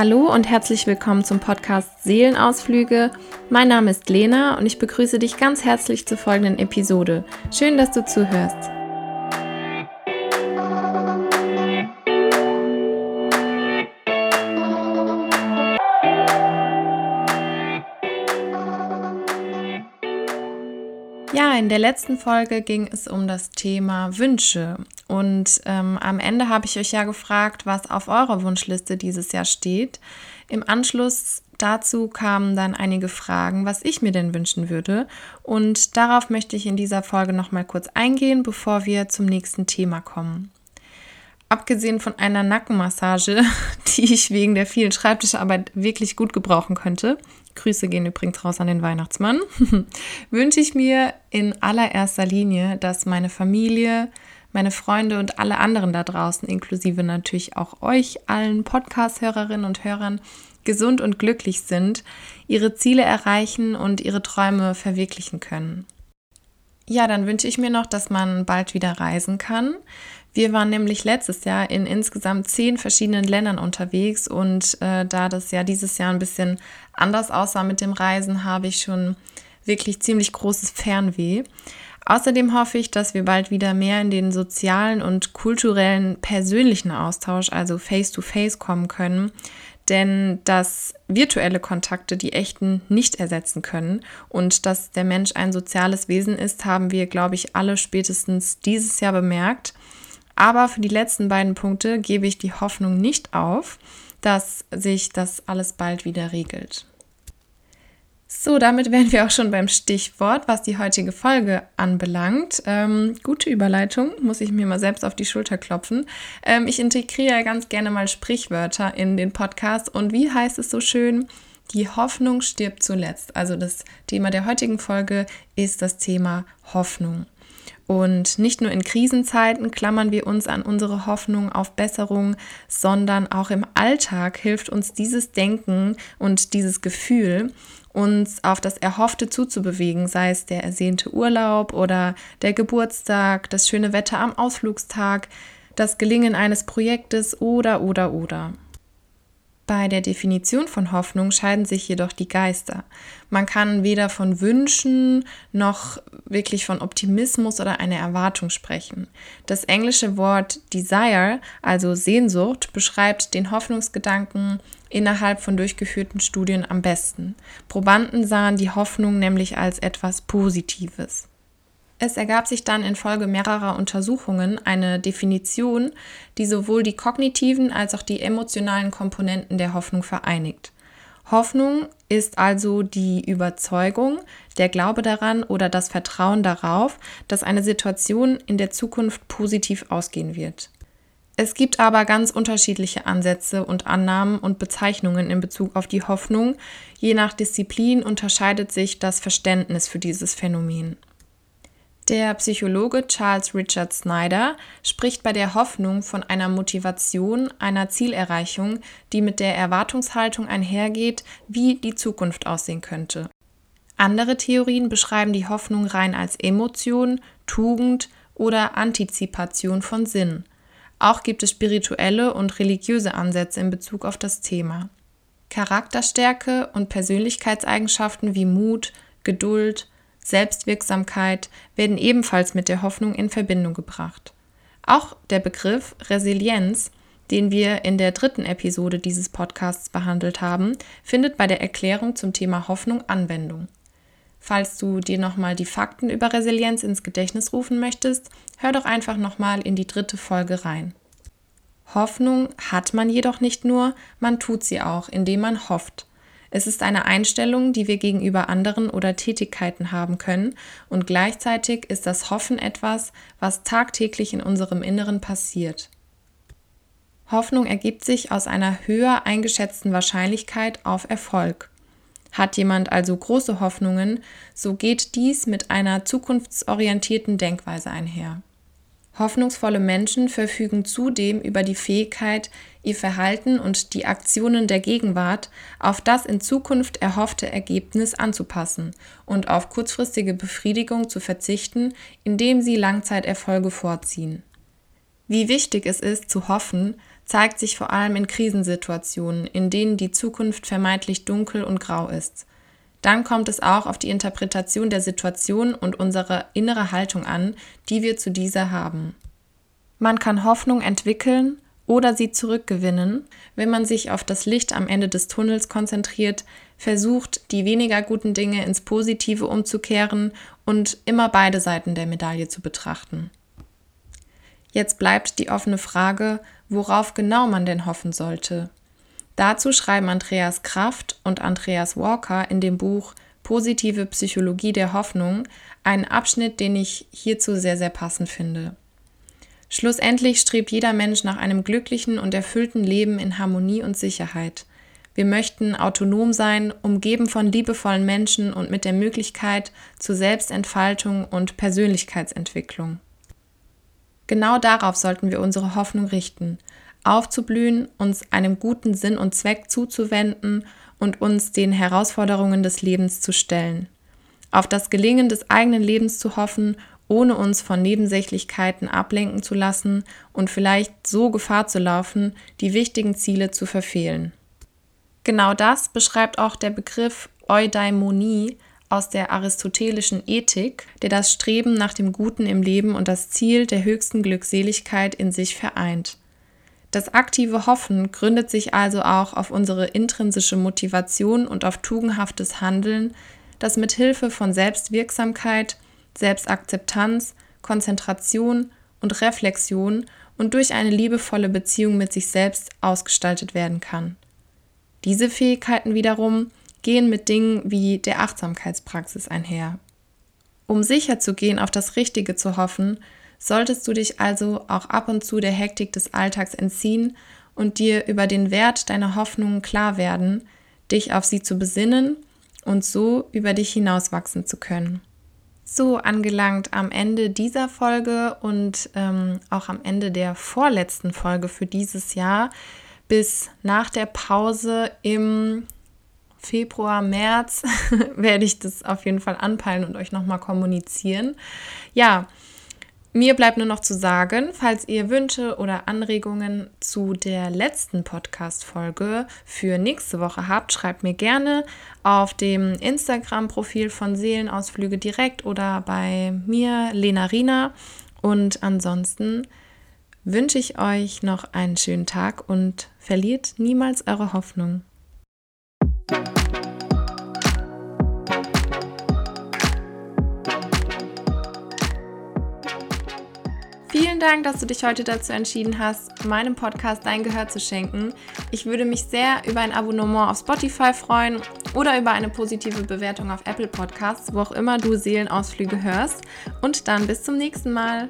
Hallo und herzlich willkommen zum Podcast Seelenausflüge. Mein Name ist Lena und ich begrüße dich ganz herzlich zur folgenden Episode. Schön, dass du zuhörst. In der letzten Folge ging es um das Thema Wünsche. Und ähm, am Ende habe ich euch ja gefragt, was auf eurer Wunschliste dieses Jahr steht. Im Anschluss dazu kamen dann einige Fragen, was ich mir denn wünschen würde. Und darauf möchte ich in dieser Folge nochmal kurz eingehen, bevor wir zum nächsten Thema kommen. Abgesehen von einer Nackenmassage, die ich wegen der vielen Schreibtischarbeit wirklich gut gebrauchen könnte, Grüße gehen übrigens raus an den Weihnachtsmann, wünsche ich mir in allererster Linie, dass meine Familie, meine Freunde und alle anderen da draußen, inklusive natürlich auch euch, allen Podcast-Hörerinnen und Hörern, gesund und glücklich sind, ihre Ziele erreichen und ihre Träume verwirklichen können. Ja, dann wünsche ich mir noch, dass man bald wieder reisen kann. Wir waren nämlich letztes Jahr in insgesamt zehn verschiedenen Ländern unterwegs und äh, da das ja dieses Jahr ein bisschen anders aussah mit dem Reisen, habe ich schon wirklich ziemlich großes Fernweh. Außerdem hoffe ich, dass wir bald wieder mehr in den sozialen und kulturellen persönlichen Austausch, also face-to-face, -face kommen können, denn dass virtuelle Kontakte die echten nicht ersetzen können und dass der Mensch ein soziales Wesen ist, haben wir, glaube ich, alle spätestens dieses Jahr bemerkt. Aber für die letzten beiden Punkte gebe ich die Hoffnung nicht auf, dass sich das alles bald wieder regelt. So, damit wären wir auch schon beim Stichwort, was die heutige Folge anbelangt. Ähm, gute Überleitung, muss ich mir mal selbst auf die Schulter klopfen. Ähm, ich integriere ganz gerne mal Sprichwörter in den Podcast. Und wie heißt es so schön? Die Hoffnung stirbt zuletzt. Also das Thema der heutigen Folge ist das Thema Hoffnung. Und nicht nur in Krisenzeiten klammern wir uns an unsere Hoffnung auf Besserung, sondern auch im Alltag hilft uns dieses Denken und dieses Gefühl, uns auf das Erhoffte zuzubewegen, sei es der ersehnte Urlaub oder der Geburtstag, das schöne Wetter am Ausflugstag, das Gelingen eines Projektes oder oder oder. Bei der Definition von Hoffnung scheiden sich jedoch die Geister. Man kann weder von Wünschen noch wirklich von Optimismus oder einer Erwartung sprechen. Das englische Wort Desire, also Sehnsucht, beschreibt den Hoffnungsgedanken innerhalb von durchgeführten Studien am besten. Probanden sahen die Hoffnung nämlich als etwas Positives. Es ergab sich dann infolge mehrerer Untersuchungen eine Definition, die sowohl die kognitiven als auch die emotionalen Komponenten der Hoffnung vereinigt. Hoffnung ist also die Überzeugung, der Glaube daran oder das Vertrauen darauf, dass eine Situation in der Zukunft positiv ausgehen wird. Es gibt aber ganz unterschiedliche Ansätze und Annahmen und Bezeichnungen in Bezug auf die Hoffnung. Je nach Disziplin unterscheidet sich das Verständnis für dieses Phänomen. Der Psychologe Charles Richard Snyder spricht bei der Hoffnung von einer Motivation, einer Zielerreichung, die mit der Erwartungshaltung einhergeht, wie die Zukunft aussehen könnte. Andere Theorien beschreiben die Hoffnung rein als Emotion, Tugend oder Antizipation von Sinn. Auch gibt es spirituelle und religiöse Ansätze in Bezug auf das Thema. Charakterstärke und Persönlichkeitseigenschaften wie Mut, Geduld, Selbstwirksamkeit werden ebenfalls mit der Hoffnung in Verbindung gebracht. Auch der Begriff Resilienz, den wir in der dritten Episode dieses Podcasts behandelt haben, findet bei der Erklärung zum Thema Hoffnung Anwendung. Falls du dir nochmal die Fakten über Resilienz ins Gedächtnis rufen möchtest, hör doch einfach nochmal in die dritte Folge rein. Hoffnung hat man jedoch nicht nur, man tut sie auch, indem man hofft. Es ist eine Einstellung, die wir gegenüber anderen oder Tätigkeiten haben können und gleichzeitig ist das Hoffen etwas, was tagtäglich in unserem Inneren passiert. Hoffnung ergibt sich aus einer höher eingeschätzten Wahrscheinlichkeit auf Erfolg. Hat jemand also große Hoffnungen, so geht dies mit einer zukunftsorientierten Denkweise einher. Hoffnungsvolle Menschen verfügen zudem über die Fähigkeit, ihr Verhalten und die Aktionen der Gegenwart auf das in Zukunft erhoffte Ergebnis anzupassen und auf kurzfristige Befriedigung zu verzichten, indem sie Langzeiterfolge vorziehen. Wie wichtig es ist, zu hoffen, zeigt sich vor allem in Krisensituationen, in denen die Zukunft vermeintlich dunkel und grau ist. Dann kommt es auch auf die Interpretation der Situation und unsere innere Haltung an, die wir zu dieser haben. Man kann Hoffnung entwickeln oder sie zurückgewinnen, wenn man sich auf das Licht am Ende des Tunnels konzentriert, versucht, die weniger guten Dinge ins Positive umzukehren und immer beide Seiten der Medaille zu betrachten. Jetzt bleibt die offene Frage, worauf genau man denn hoffen sollte. Dazu schreiben Andreas Kraft und Andreas Walker in dem Buch Positive Psychologie der Hoffnung einen Abschnitt, den ich hierzu sehr, sehr passend finde. Schlussendlich strebt jeder Mensch nach einem glücklichen und erfüllten Leben in Harmonie und Sicherheit. Wir möchten autonom sein, umgeben von liebevollen Menschen und mit der Möglichkeit zur Selbstentfaltung und Persönlichkeitsentwicklung. Genau darauf sollten wir unsere Hoffnung richten, aufzublühen, uns einem guten Sinn und Zweck zuzuwenden und uns den Herausforderungen des Lebens zu stellen. Auf das Gelingen des eigenen Lebens zu hoffen, ohne uns von Nebensächlichkeiten ablenken zu lassen und vielleicht so Gefahr zu laufen, die wichtigen Ziele zu verfehlen. Genau das beschreibt auch der Begriff Eudaimonie aus der aristotelischen Ethik, der das Streben nach dem Guten im Leben und das Ziel der höchsten Glückseligkeit in sich vereint. Das aktive Hoffen gründet sich also auch auf unsere intrinsische Motivation und auf tugendhaftes Handeln, das mit Hilfe von Selbstwirksamkeit, Selbstakzeptanz, Konzentration und Reflexion und durch eine liebevolle Beziehung mit sich selbst ausgestaltet werden kann. Diese Fähigkeiten wiederum gehen mit Dingen wie der Achtsamkeitspraxis einher. Um sicher zu gehen, auf das Richtige zu hoffen, solltest du dich also auch ab und zu der Hektik des Alltags entziehen und dir über den Wert deiner Hoffnungen klar werden, dich auf sie zu besinnen und so über dich hinauswachsen zu können. So angelangt am Ende dieser Folge und ähm, auch am Ende der vorletzten Folge für dieses Jahr. Bis nach der Pause im Februar, März werde ich das auf jeden Fall anpeilen und euch nochmal kommunizieren. Ja, mir bleibt nur noch zu sagen, falls ihr Wünsche oder Anregungen zu der letzten Podcast-Folge für nächste Woche habt, schreibt mir gerne auf dem Instagram-Profil von Seelenausflüge direkt oder bei mir, Lena Rina. Und ansonsten wünsche ich euch noch einen schönen Tag und verliert niemals eure Hoffnung. Vielen Dank, dass du dich heute dazu entschieden hast, meinem Podcast dein Gehör zu schenken. Ich würde mich sehr über ein Abonnement auf Spotify freuen oder über eine positive Bewertung auf Apple Podcasts, wo auch immer du Seelenausflüge hörst. Und dann bis zum nächsten Mal.